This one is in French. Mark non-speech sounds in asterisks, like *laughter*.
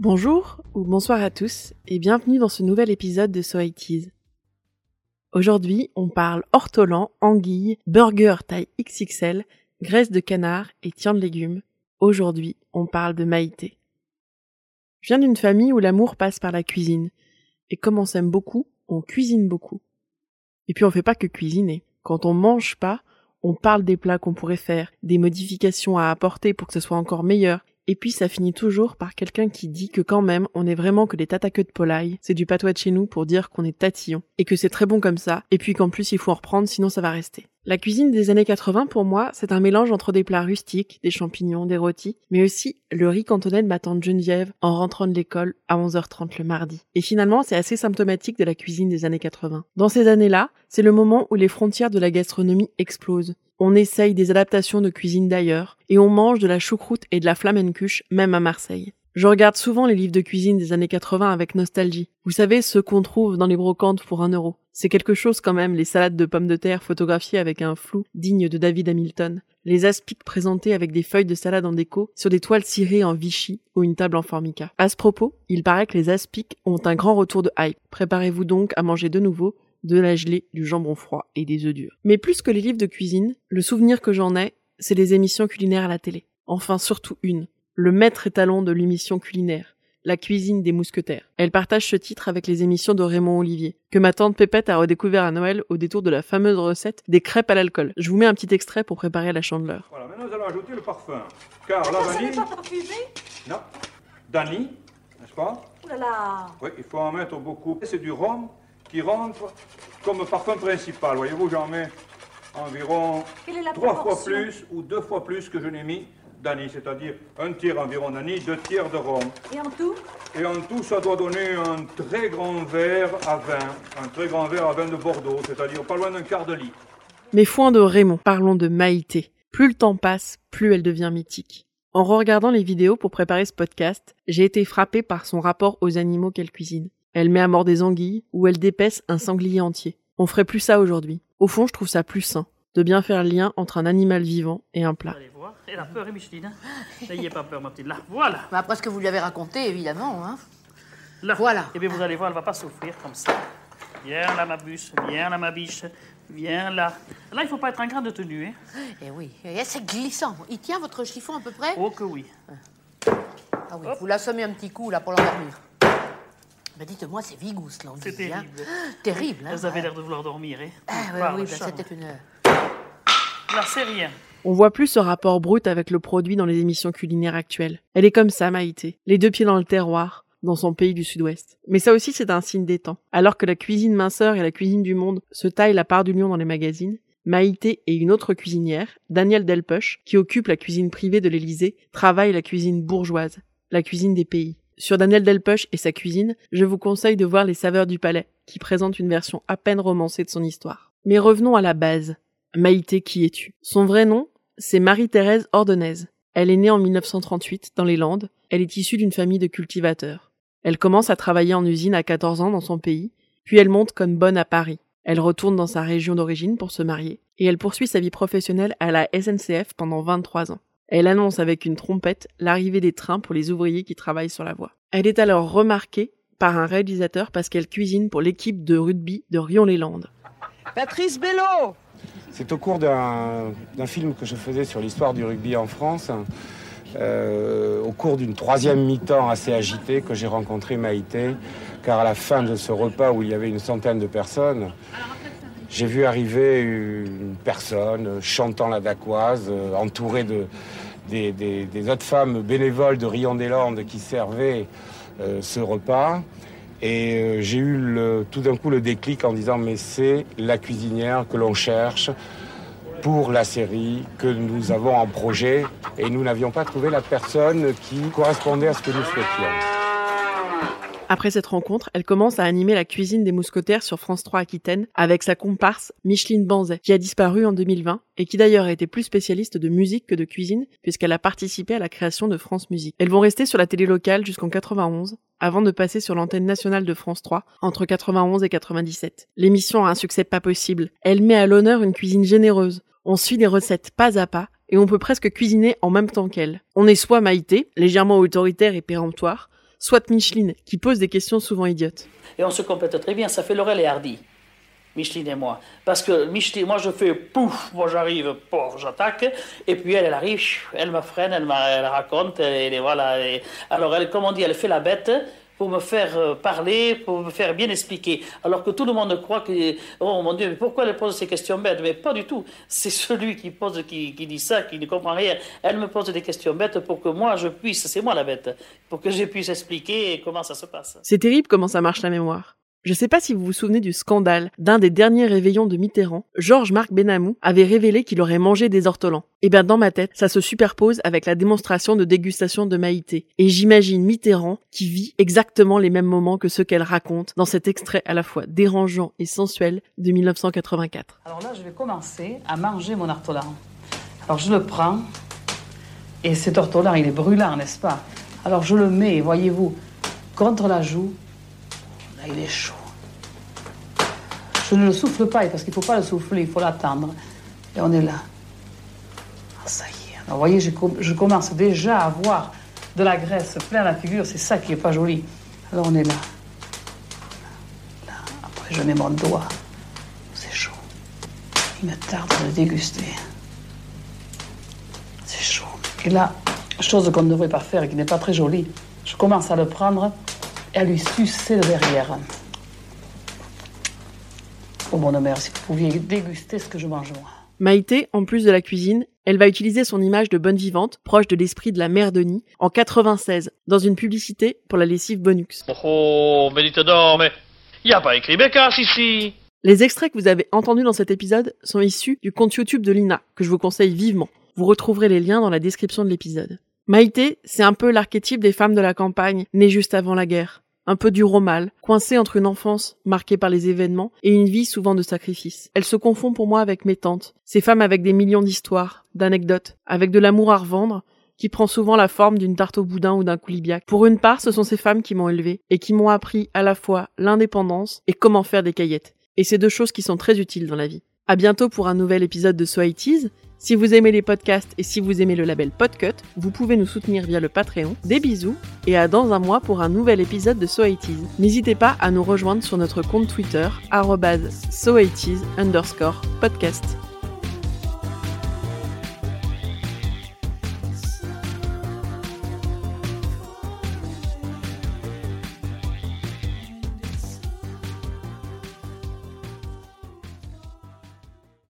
Bonjour ou bonsoir à tous et bienvenue dans ce nouvel épisode de So It Aujourd'hui, on parle ortolan, anguille, burger taille XXL, graisse de canard et tien de légumes. Aujourd'hui, on parle de Maïté. Je viens d'une famille où l'amour passe par la cuisine. Et comme on s'aime beaucoup, on cuisine beaucoup. Et puis on fait pas que cuisiner. Quand on mange pas, on parle des plats qu'on pourrait faire, des modifications à apporter pour que ce soit encore meilleur, et puis ça finit toujours par quelqu'un qui dit que quand même on est vraiment que des tataqueux de polaille, c'est du patois de chez nous pour dire qu'on est tatillon, et que c'est très bon comme ça, et puis qu'en plus il faut en reprendre sinon ça va rester. La cuisine des années 80 pour moi, c'est un mélange entre des plats rustiques, des champignons, des rôtis, mais aussi le riz cantonais de ma tante Geneviève en rentrant de l'école à 11h30 le mardi. Et finalement, c'est assez symptomatique de la cuisine des années 80. Dans ces années-là, c'est le moment où les frontières de la gastronomie explosent on essaye des adaptations de cuisine d'ailleurs, et on mange de la choucroute et de la flamencuche même à Marseille. Je regarde souvent les livres de cuisine des années 80 avec nostalgie. Vous savez, ceux qu'on trouve dans les brocantes pour un euro. C'est quelque chose quand même, les salades de pommes de terre photographiées avec un flou digne de David Hamilton. Les aspics présentés avec des feuilles de salade en déco sur des toiles cirées en Vichy ou une table en formica. À ce propos, il paraît que les aspics ont un grand retour de hype. Préparez-vous donc à manger de nouveau de la gelée, du jambon froid et des œufs durs. Mais plus que les livres de cuisine, le souvenir que j'en ai, c'est les émissions culinaires à la télé. Enfin, surtout une. Le maître étalon de l'émission culinaire. La cuisine des mousquetaires. Elle partage ce titre avec les émissions de Raymond Olivier, que ma tante Pépette a redécouvert à Noël au détour de la fameuse recette des crêpes à l'alcool. Je vous mets un petit extrait pour préparer la chandeleur. Voilà, maintenant nous allons ajouter le parfum. Car la vanille... pas parfumé? Non. Dani, n'est-ce pas? Ouh là là Oui, il faut en mettre beaucoup. C'est du rhum qui rentre comme parfum principal. Voyez-vous, j'en mets environ Quelle est la trois fois plus ou deux fois plus que je n'ai mis d'anis, c'est-à-dire un tiers environ d'anis, deux tiers de rhum. Et en tout? Et en tout, ça doit donner un très grand verre à vin, un très grand verre à vin de Bordeaux, c'est-à-dire pas loin d'un quart de litre. Mes foins de Raymond, parlons de Maïté. Plus le temps passe, plus elle devient mythique. En regardant les vidéos pour préparer ce podcast, j'ai été frappé par son rapport aux animaux qu'elle cuisine. Elle met à mort des anguilles ou elle dépaisse un sanglier entier. On ferait plus ça aujourd'hui. Au fond, je trouve ça plus sain de bien faire le lien entre un animal vivant et un plat. Vous allez voir. Elle a peur, hein, Micheline hein N'ayez pas peur, Mathilde. Là, voilà. Bah, après ce que vous lui avez raconté, évidemment. Hein. Là. Voilà. Et bien, vous allez voir, elle va pas souffrir comme ça. Viens là, ma bûche. Viens là, ma biche. Viens là. Là, il faut pas être un grain de tenue, hein Eh oui, et c'est glissant. Il tient votre chiffon à peu près? Oh que oui. Ah oui, vous l'assommez un petit coup là pour l'endormir. Bah dites-moi, c'est vigousse là, on C'est hein. terrible. *gasps* Terrible, hein Elles avaient ouais. l'air de vouloir dormir, hein Ah oui, Par oui, bah, c'était une... Là, c'est rien. On voit plus ce rapport brut avec le produit dans les émissions culinaires actuelles. Elle est comme ça, Maïté. Les deux pieds dans le terroir, dans son pays du sud-ouest. Mais ça aussi, c'est un signe des temps. Alors que la cuisine minceur et la cuisine du monde se taillent la part du lion dans les magazines, Maïté et une autre cuisinière, Danielle Delpech, qui occupe la cuisine privée de l'Élysée, travaillent la cuisine bourgeoise, la cuisine des pays. Sur Daniel Delpech et sa cuisine, je vous conseille de voir Les Saveurs du Palais, qui présente une version à peine romancée de son histoire. Mais revenons à la base. Maïté, qui es-tu? Son vrai nom, c'est Marie-Thérèse Ordonnaise. Elle est née en 1938 dans les Landes. Elle est issue d'une famille de cultivateurs. Elle commence à travailler en usine à 14 ans dans son pays, puis elle monte comme bonne à Paris. Elle retourne dans sa région d'origine pour se marier, et elle poursuit sa vie professionnelle à la SNCF pendant 23 ans. Elle annonce avec une trompette l'arrivée des trains pour les ouvriers qui travaillent sur la voie. Elle est alors remarquée par un réalisateur parce qu'elle cuisine pour l'équipe de rugby de Rion-les-Landes. Patrice Bello C'est au cours d'un film que je faisais sur l'histoire du rugby en France, euh, au cours d'une troisième mi-temps assez agitée, que j'ai rencontré Maïté, car à la fin de ce repas où il y avait une centaine de personnes, j'ai vu arriver une personne chantant la dacquoise, euh, entourée de, des, des- des autres femmes bénévoles de Rion-des-Landes qui servaient euh, ce repas. Et euh, j'ai eu le- tout d'un coup le déclic en disant mais c'est la cuisinière que l'on cherche pour la série que nous avons en projet et nous n'avions pas trouvé la personne qui correspondait à ce que nous souhaitions. Après cette rencontre, elle commence à animer la cuisine des mousquetaires sur France 3 Aquitaine avec sa comparse Micheline Banzet, qui a disparu en 2020 et qui d'ailleurs été plus spécialiste de musique que de cuisine puisqu'elle a participé à la création de France Musique. Elles vont rester sur la télé locale jusqu'en 91 avant de passer sur l'antenne nationale de France 3 entre 91 et 97. L'émission a un succès pas possible. Elle met à l'honneur une cuisine généreuse. On suit des recettes pas à pas et on peut presque cuisiner en même temps qu'elle. On est soit Maïté, légèrement autoritaire et péremptoire, soit Micheline, qui pose des questions souvent idiotes. Et on se complète très bien, ça fait Laurel et Hardy. Micheline et moi. Parce que Micheline, moi je fais pouf, moi j'arrive, pouf, j'attaque, et puis elle, elle arrive, elle me freine, elle, m'a- elle raconte, et, voilà. alors elle, comme on dit, elle fait la bête pour me faire euh, parler, pour me faire bien expliquer. Alors que tout le monde croit que, oh mon Dieu, mais pourquoi elle pose ces questions bêtes? Mais pas du tout. C'est celui qui pose, qui, qui dit ça, qui ne comprend rien. Elle me pose des questions bêtes pour que moi je puisse, c'est moi la bête, pour que je puisse expliquer comment ça se passe. C'est terrible comment ça marche la mémoire. Je sais pas si vous vous souvenez du scandale d'un des derniers réveillons de Mitterrand. Georges-Marc Benamou avait révélé qu'il aurait mangé des ortolans. Et bien dans ma tête, ça se superpose avec la démonstration de dégustation de Maïté. Et j'imagine Mitterrand qui vit exactement les mêmes moments que ceux qu'elle raconte dans cet extrait à la fois dérangeant et sensuel de 1984. Alors là, je vais commencer à manger mon ortolan. Alors je le prends, et cet ortolan, il est brûlant, n'est-ce pas? Alors je le mets, voyez-vous, contre la joue. Là, il est chaud. Je ne le souffle pas, parce qu'il ne faut pas le souffler, il faut l'attendre. Et on est là. Ah, ça y est. Alors, vous voyez, je, com- je commence déjà à voir de la graisse plein la figure, c'est ça qui est pas joli. Alors on est là. Là. Après, je mets mon doigt. C'est chaud. Il me tarde de le déguster. C'est chaud. Et là, chose qu'on ne devrait pas faire et qui n'est pas très jolie, je commence à le prendre et à lui sucer le derrière. Oh mon mère, si vous pouviez déguster ce que je mange moi. Maïté, en plus de la cuisine, elle va utiliser son image de bonne vivante, proche de l'esprit de la mère Denis, en 96, dans une publicité pour la lessive Bonux. Oh, mais dites donc, mais y a pas écrit Bécasse ici. Les extraits que vous avez entendus dans cet épisode sont issus du compte YouTube de Lina, que je vous conseille vivement. Vous retrouverez les liens dans la description de l'épisode. Maïté, c'est un peu l'archétype des femmes de la campagne, nées juste avant la guerre. Un peu dur au mal, coincée entre une enfance marquée par les événements et une vie souvent de sacrifice. Elle se confond pour moi avec mes tantes, ces femmes avec des millions d'histoires, d'anecdotes, avec de l'amour à revendre, qui prend souvent la forme d'une tarte au boudin ou d'un coulibiac. Pour une part, ce sont ces femmes qui m'ont élevée et qui m'ont appris à la fois l'indépendance et comment faire des caillettes. Et c'est deux choses qui sont très utiles dans la vie. À bientôt pour un nouvel épisode de So It Is. Si vous aimez les podcasts et si vous aimez le label Podcut, vous pouvez nous soutenir via le Patreon. Des bisous et à dans un mois pour un nouvel épisode de So It Is. N'hésitez pas à nous rejoindre sur notre compte Twitter, arrobase So It Is underscore podcast.